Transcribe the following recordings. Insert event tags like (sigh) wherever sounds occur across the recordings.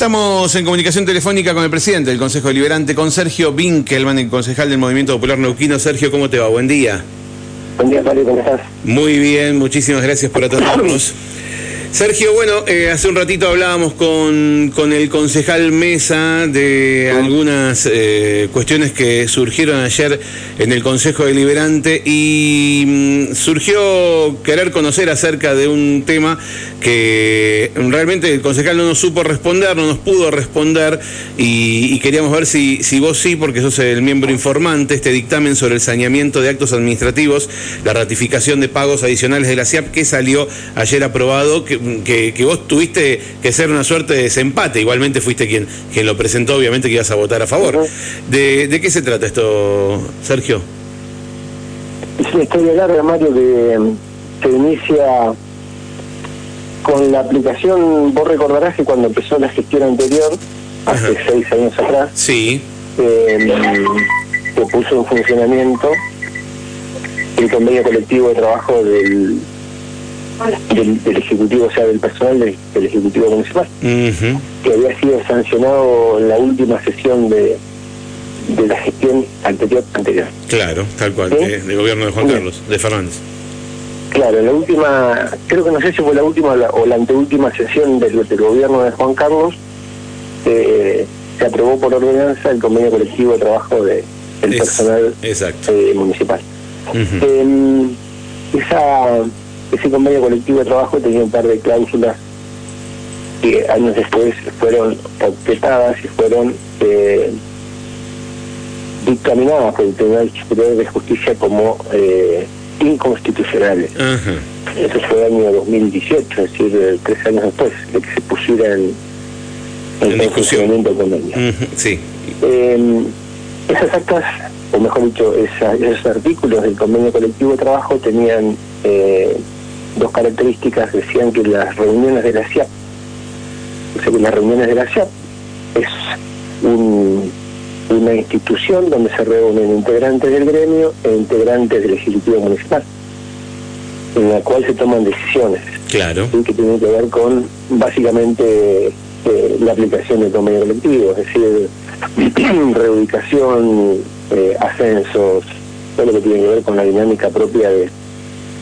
Estamos en comunicación telefónica con el presidente del Consejo Deliberante, con Sergio Winkelman, el concejal del Movimiento Popular Neuquino. Sergio, ¿cómo te va? Buen día. Buen día, Mario, ¿cómo estás? Muy bien, muchísimas gracias por atendernos. (clears throat) Sergio, bueno, eh, hace un ratito hablábamos con, con, el concejal Mesa de algunas eh, cuestiones que surgieron ayer en el Consejo Deliberante y mm, surgió querer conocer acerca de un tema que realmente el concejal no nos supo responder, no nos pudo responder y, y queríamos ver si, si vos sí, porque sos el miembro informante, este dictamen sobre el saneamiento de actos administrativos, la ratificación de pagos adicionales de la CIAP que salió ayer aprobado, que que, vos tuviste que ser una suerte de desempate, igualmente fuiste quien, quien lo presentó, obviamente que ibas a votar a favor. ¿De, qué se trata esto, Sergio? Es una historia larga, Mario, que se inicia con la aplicación, vos recordarás que cuando empezó la gestión anterior, hace seis años atrás, sí. eh, se puso en funcionamiento el convenio colectivo de trabajo del del, Ejecutivo, o sea, del personal del, Ejecutivo Municipal, que había sido sancionado en la última sesión de, de la gestión anterior. anterior. Claro, tal cual, del gobierno de Juan Carlos, de Fernández. Claro, la última, creo que no sé si fue la última o la anteúltima sesión del, gobierno de Juan Carlos, eh, se aprobó por ordenanza el convenio colectivo de trabajo de, del personal eh, municipal. Em, esa ese convenio colectivo de trabajo tenía un par de cláusulas que años después fueron objetadas y fueron eh, dictaminadas por el Tribunal Superior de Justicia como eh, inconstitucionales. Eso fue el año 2018, es decir, tres años después de que se pusiera en, en, funcionamiento convenio. sí. Em, esas actas, o mejor dicho, esos artículos del convenio colectivo de trabajo tenían eh, dos características decían que las reuniones de la CIAP, o sea que las reuniones de la CIAP es una institución donde se reúnen integrantes del gremio e integrantes del Ejecutivo Municipal, en la cual se toman decisiones. Claro. Que tienen que ver con básicamente eh, la aplicación del convenio colectivo, es decir, (clears throat) reubicación, eh, ascensos, todo lo que tiene que ver con la dinámica propia de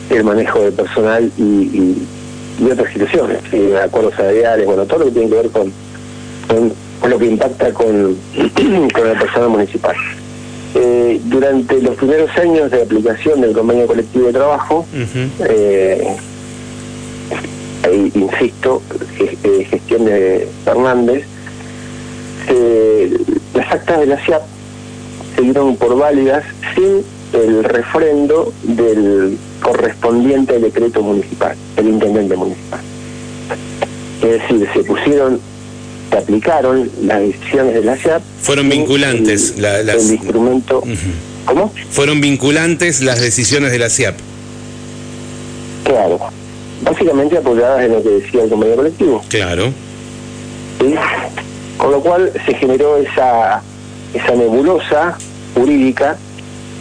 el manejo de personal y, y, otras situaciones, y acuerdos salariales, bueno, todo lo que tiene que ver con, con, lo que impacta con, (clears throat) con el personal municipal. Eh, durante los primeros años de aplicación del convenio colectivo de trabajo, eh, ahí, insisto, eh, gestión de Fernández, las actas de la CIAP se dieron por válidas sin el refrendo del correspondiente decreto municipal, el intendente municipal. Es decir, se pusieron, se aplicaron las decisiones de la SIAP. Fueron vinculantes el, las... el instrumento. ¿Cómo? Fueron vinculantes las decisiones de la SIAP. Claro. Básicamente apoyadas en lo que decía el convenio colectivo. Claro. Con lo cual se generó esa, esa nebulosa jurídica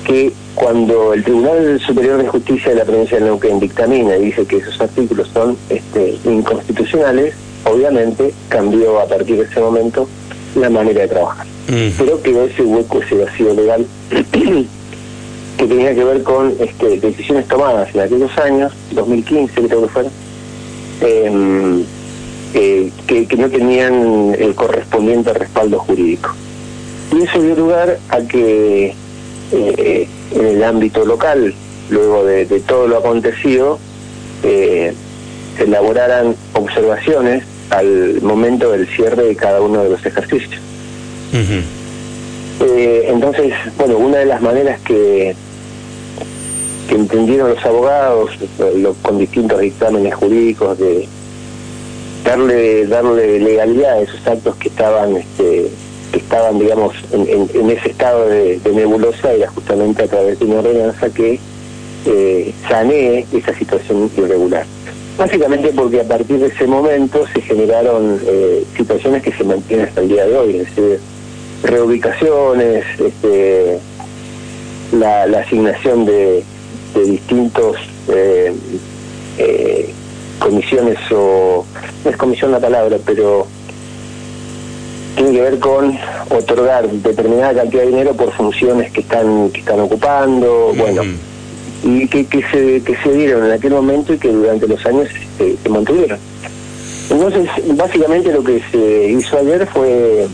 que cuando el Tribunal Superior de Justicia de la provincia de Neuquén dictamina y dice que esos artículos son este, inconstitucionales, obviamente cambió a partir de ese momento la manera de trabajar. Pero quedó ese hueco, ese vacío legal (clears throat) que tenía que ver con este, decisiones tomadas en aquellos años, 2015 creo que fueron, em, eh, que, que no tenían el correspondiente respaldo jurídico. Y eso dio lugar a que eh, en el ámbito local, luego de, todo lo acontecido, eh, se elaboraran observaciones al momento del cierre de cada uno de los ejercicios. Eh, entonces, bueno, una de las maneras que, que entendieron los abogados con distintos dictámenes jurídicos de darle darle legalidad a esos actos que estaban este, estaban, digamos, en, ese estado de, nebulosa era justamente a través de una ordenanza que eh, sanee esa situación irregular. Básicamente porque a partir de ese momento se generaron eh, situaciones que se mantienen hasta el día de hoy, es decir, reubicaciones, este, la, asignación de, distintos eh, eh, comisiones o no es comisión la palabra, pero tiene que ver con otorgar determinada cantidad de dinero por funciones que están que están ocupando, bueno, y que, que, se, que se dieron en aquel momento y que durante los años se, se mantuvieron. Entonces, básicamente lo que se hizo ayer fue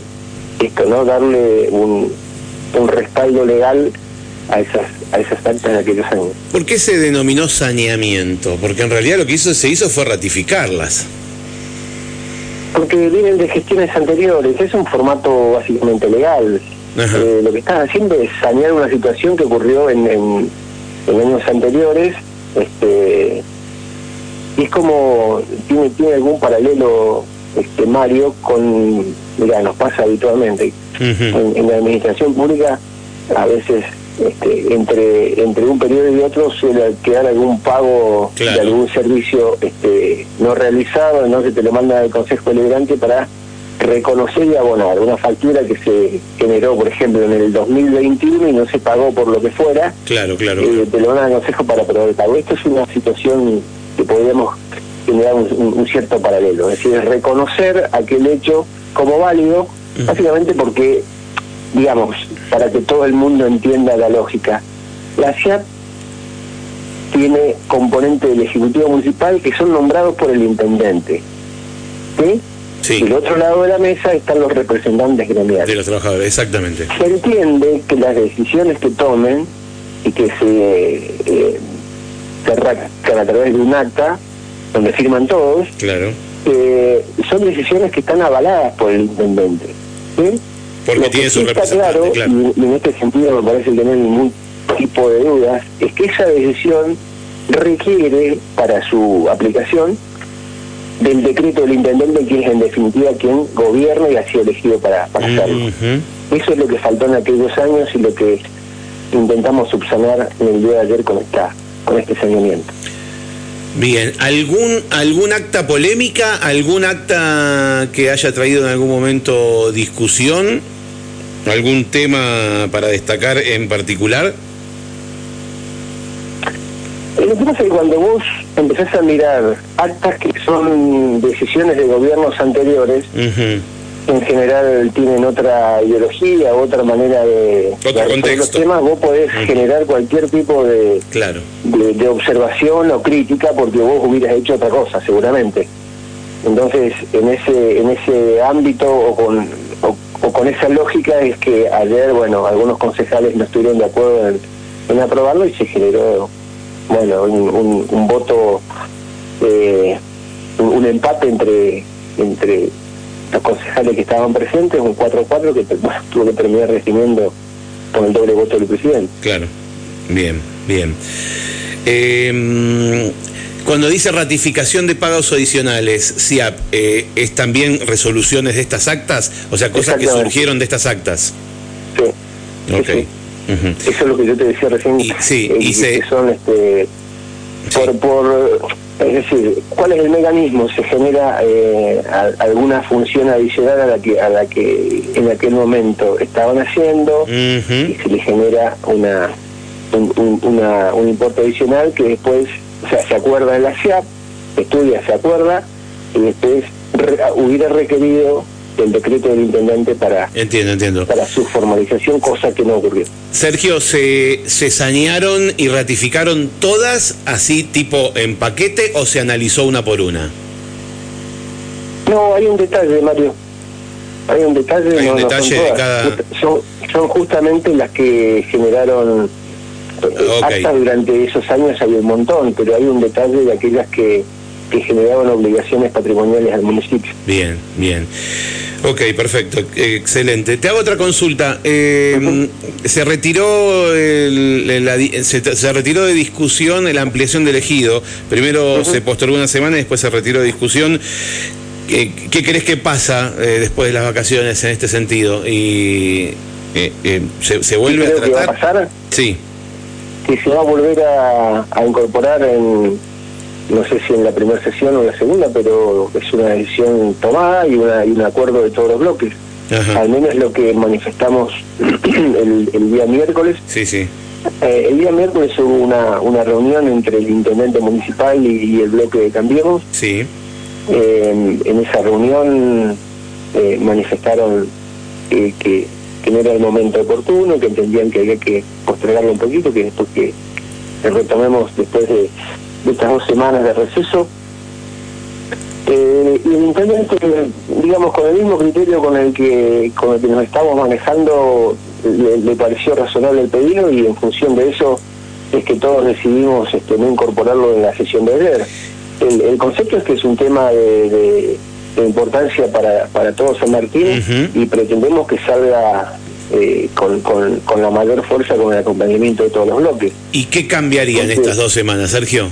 esto, ¿no? Darle un, un respaldo legal a esas a esas actas de aquellos años. ¿Por qué se denominó saneamiento? Porque en realidad lo que hizo, se hizo fue ratificarlas. Porque vienen de gestiones anteriores, es un formato básicamente legal. Eh, lo que están haciendo es sanear una situación que ocurrió en, en, en años anteriores. Este, y es como, tiene, tiene algún paralelo, este Mario, con, mira, nos pasa habitualmente. En la administración pública a veces este, entre entre un periodo y otro suele quedar algún pago Claro. de algún servicio este, no realizado, entonces te lo manda el Consejo Deliberante para reconocer y abonar una factura que se generó, por ejemplo, en el 2021 y no se pagó por lo que fuera, Claro, claro. eh, te lo mandan al Consejo para aprobar el pago. Esto es una situación que podríamos generar un, un- cierto paralelo, es decir, reconocer aquel hecho como válido, básicamente porque, digamos, para que todo el mundo entienda la lógica, la CIAP tiene componentes del Ejecutivo Municipal que son nombrados por el Intendente. ¿sí? Sí, Del otro lado de la mesa están los representantes gremiales de los trabajadores, exactamente. se entiende que las decisiones que tomen y que se, eh, a través de un acta donde firman todos, Claro. eh, son decisiones que están avaladas por el intendente. ¿sí? Porque Lo que tiene sí su está claro, claro. y, y en este sentido me parece que no hay ningún tipo de dudas, es que esa decisión requiere para su aplicación del decreto del intendente, que es en definitiva quien gobierna y ha sido elegido para, para hacerlo. Eso es lo que faltó en aquellos años y lo que intentamos subsanar en el día de ayer con esta con este saneamiento. Bien, ¿algún, ¿algún acta polémica? ¿Algún acta que haya traído en algún momento discusión? ¿Algún tema para destacar en particular? Lo que pasa es que cuando vos empezás a mirar actas que son decisiones de gobiernos anteriores, en general tienen otra ideología, otra manera de, Otro los temas, vos podés generar cualquier tipo de, Claro. de, de observación o crítica porque vos hubieras hecho otra cosa, seguramente. Entonces, en ese en ese ámbito o con o, con esa lógica es que ayer, bueno, algunos concejales no estuvieron de acuerdo en, aprobarlo y se generó, bueno, un, voto, eh, un, un empate entre entre los concejales que estaban presentes, un 4-4 que bueno, tuvo que terminar recibiendo con el doble voto del presidente. Claro, bien, bien. Eh, cuando dice ratificación de pagos adicionales, SIAP, eh, ¿es también resoluciones de estas actas? O sea, cosas que surgieron de estas actas. Sí. Ok. sí. Eso es lo que yo te decía recién. Y- sí, eh, y que son este Sí. por, por es decir, ¿cuál es el mecanismo? Se genera eh, a- alguna función adicional a la que a la que en aquel momento estaban haciendo y se le genera una un, un- una, un importe adicional que después, o sea, se acuerda en la CIAP, estudia, se acuerda y después re- hubiera requerido el decreto del intendente para Entiendo, entiendo. para su formalización, cosa que no ocurrió. Sergio, ¿se, ¿se sanearon y ratificaron todas así tipo en paquete o se analizó una por una? No, hay un detalle, Mario. Hay un detalle. Hay un no detalle son de cada- Son, son justamente las que generaron eh, actas durante esos años, hay un montón, pero hay un detalle de aquellas que, que generaban obligaciones patrimoniales al municipio. Bien, bien. Ok, perfecto, eh, excelente. Te hago otra consulta. Eh, Se retiró el- el- la se, se retiró de discusión la ampliación del ejido. Primero se postergó una semana y después se retiró de discusión. ¿Qué, qué crees que pasa eh, después de las vacaciones en este sentido? Y eh, eh, se, se vuelve a Creo que va a tratar. pasar Sí. Que se va a volver a, a incorporar en, no sé si en la primera sesión o en la segunda, pero es una decisión tomada y, una, y un acuerdo de todos los bloques. Ajá. Al menos lo que manifestamos (clears throat) el, el día miércoles. Sí, sí. Eh, el día miércoles hubo una, una reunión entre el intendente municipal y, y el bloque de Cambiemos. Sí. Eh, en esa reunión eh, manifestaron que, que no era el momento oportuno, que entendían que había que postergarlo un poquito, que después que retomemos después de, estas dos semanas de receso. Eh, y el intendente, digamos, con el mismo criterio con el que con el que nos estamos manejando, le, pareció razonable el pedido y en función de eso es que todos decidimos este, no incorporarlo en la sesión de ayer. El, concepto es que es un tema de, importancia para, para todo San Martín y pretendemos que salga eh, con, con, la mayor fuerza con el acompañamiento de todos los bloques. ¿Y qué cambiaría en estas dos semanas, Sergio?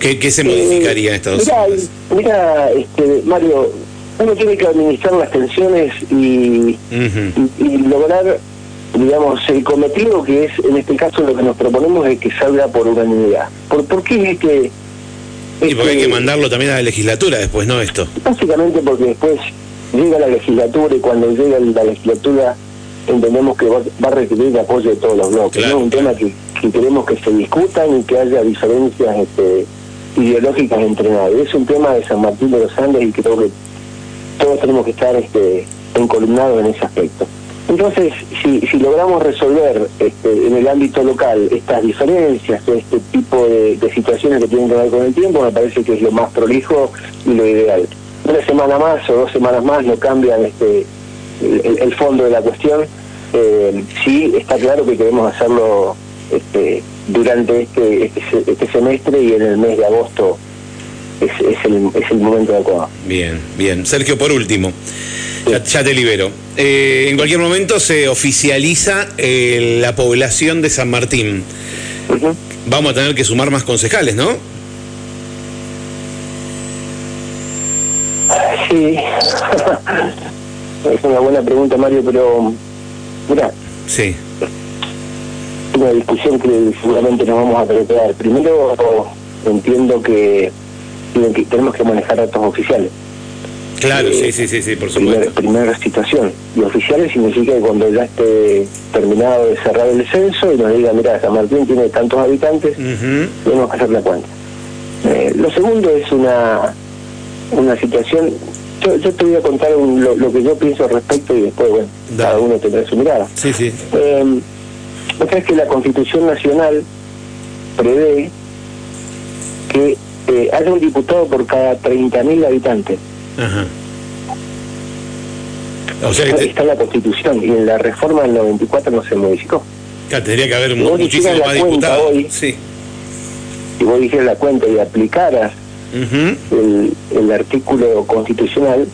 ¿Qué, se modificaría en estas dos semanas? Mira, este, Mario, uno tiene que administrar las tensiones y, y, lograr, digamos, el cometido que es, en este caso, lo que nos proponemos es que salga por unanimidad. ¿Por, por qué es que y porque hay que mandarlo también a la legislatura después, ¿no? Esto. Básicamente porque después llega la legislatura y cuando llega la legislatura entendemos que va, a requerir el apoyo de todos los bloques. Es un tema que, queremos que se discutan y que haya diferencias este, ideológicas entre nadie. Es un tema de San Martín de los Andes y creo que todos tenemos que estar este, encolumnados en ese aspecto. Entonces, si, si logramos resolver este, en el ámbito local estas diferencias, este tipo de, situaciones que tienen que ver con el tiempo, me parece que es lo más prolijo y lo ideal. Una semana más o dos semanas más no cambian este, el, fondo de la cuestión. Eh, sí, está claro que queremos hacerlo este, durante este, este, este semestre y en el mes de agosto es, el, es el momento adecuado. Bien, bien. Sergio, por último. Ya, te libero. Eh, en cualquier momento se oficializa eh, la población de San Martín. Vamos a tener que sumar más concejales, ¿no? Sí. (laughs) es una buena pregunta, Mario, pero mira. Sí. Una discusión que seguramente nos vamos a tratar. Primero, entiendo que tenemos que manejar datos oficiales. Claro, sí, sí, sí, sí, por supuesto. primera situación. Y oficiales significa que cuando ya esté terminado de cerrar el censo y nos diga, mira, San Martín tiene tantos habitantes, tenemos que hacer la cuenta. Eh, lo segundo es una, una situación, yo, yo te voy a contar lo, que yo pienso al respecto y después, bueno, cada uno tendrá su mirada. Sí, sí. Eh, es que la Constitución Nacional prevé que eh, haya un diputado por cada 30.000 habitantes. Ajá. O sea, está, en la Constitución y en la reforma del 94 no se modificó. Claro, tendría que haber muchísimo más diputados. Hoy, sí. Si vos dijeras la cuenta y aplicaras el, el artículo constitucional,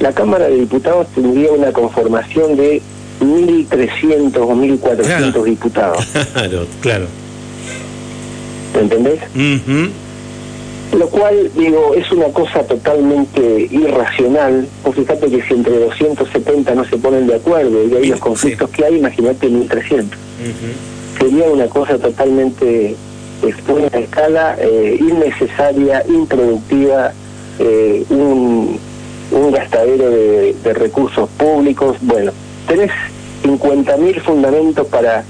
la Cámara de Diputados tendría una conformación de 1.300 o 1.400 diputados. (laughs) Claro, claro. ¿Entendés? Lo cual, digo, es una cosa totalmente irracional. Vos fíjate que si entre 270 no se ponen de acuerdo y hay los conflictos que hay, imagínate 1300. Sería una cosa totalmente fuera de escala, eh, innecesaria, improductiva, eh, un, un gastadero de, recursos públicos. Bueno, tenés 50.000 fundamentos para,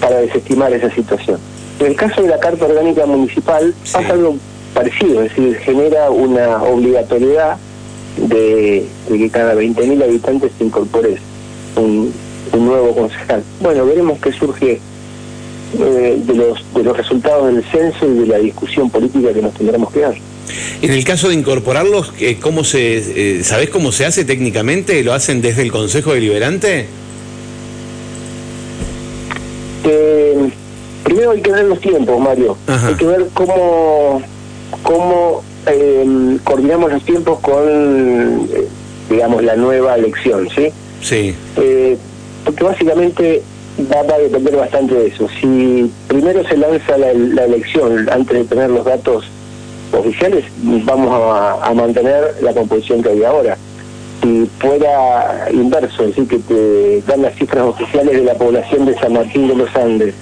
para desestimar esa situación. En el caso de la Carta Orgánica Municipal pasa algo parecido, es decir, genera una obligatoriedad de, que cada 20.000 habitantes se incorpore un, nuevo concejal. Bueno, veremos qué surge eh, de, los, de los resultados del censo y de la discusión política que nos tendremos que dar. En el caso de incorporarlos, eh, ¿cómo se, eh, ¿sabés cómo se hace técnicamente? ¿Lo hacen desde el Consejo Deliberante? primero hay que ver los tiempos, Mario. Hay que ver cómo cómo eh, coordinamos los tiempos con, digamos, la nueva elección, ¿sí? Sí. Eh, porque básicamente va, a depender bastante de eso. Si primero se lanza la, elección antes de tener los datos oficiales, vamos a, mantener la composición que hay ahora. Si fuera inverso, es decir, que te dan las cifras oficiales de la población de San Martín de los Andes,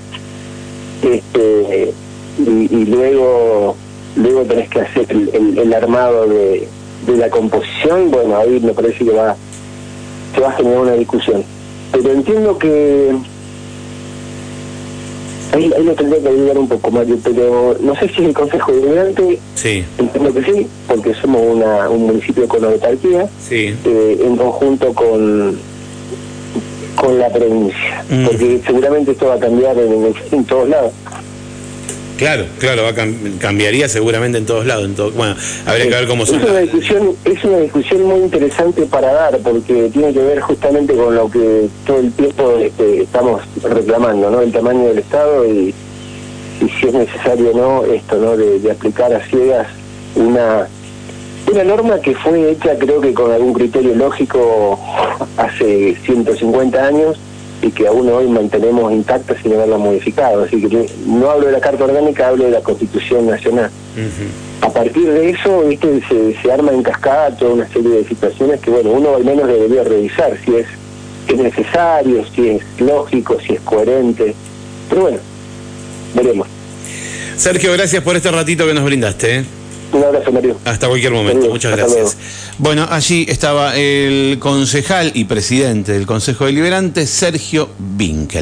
este, y luego luego tenés que hacer el, armado de, la composición, bueno, ahí me parece que va, se va a generar una discusión. Pero entiendo que Ahí, ahí lo tendría que ayudar un poco, Mario, pero no sé si el Consejo Deliberante, Sí, entiendo que sí, porque somos una, un municipio con autarquía, sí. eh, en conjunto con con la provincia, Mm. porque seguramente esto va a cambiar en, en todos lados. Claro, claro, va cambiaría seguramente en todos lados. En todo, bueno, habría que ver cómo es son. una las- discusión es una discusión muy interesante para dar porque tiene que ver justamente con lo que todo el tiempo este, estamos reclamando no el tamaño del estado y, y si es necesario o no esto no de, de aplicar a ciegas una una norma que fue hecha creo que con algún criterio lógico (laughs) hace 150 años y que aún hoy mantenemos intacta sin haberla modificado así que no hablo de la carta orgánica hablo de la constitución nacional a partir de eso ¿viste? Se, se arma en cascada toda una serie de situaciones que bueno uno al menos debería revisar si es, es necesario si es lógico si es coherente pero bueno veremos Sergio, gracias por este ratito que nos brindaste. ¿eh? Un abrazo Mario Hasta cualquier momento, muchas gracias. Bueno, allí estaba el concejal y presidente del Consejo Deliberante, Sergio Winkel.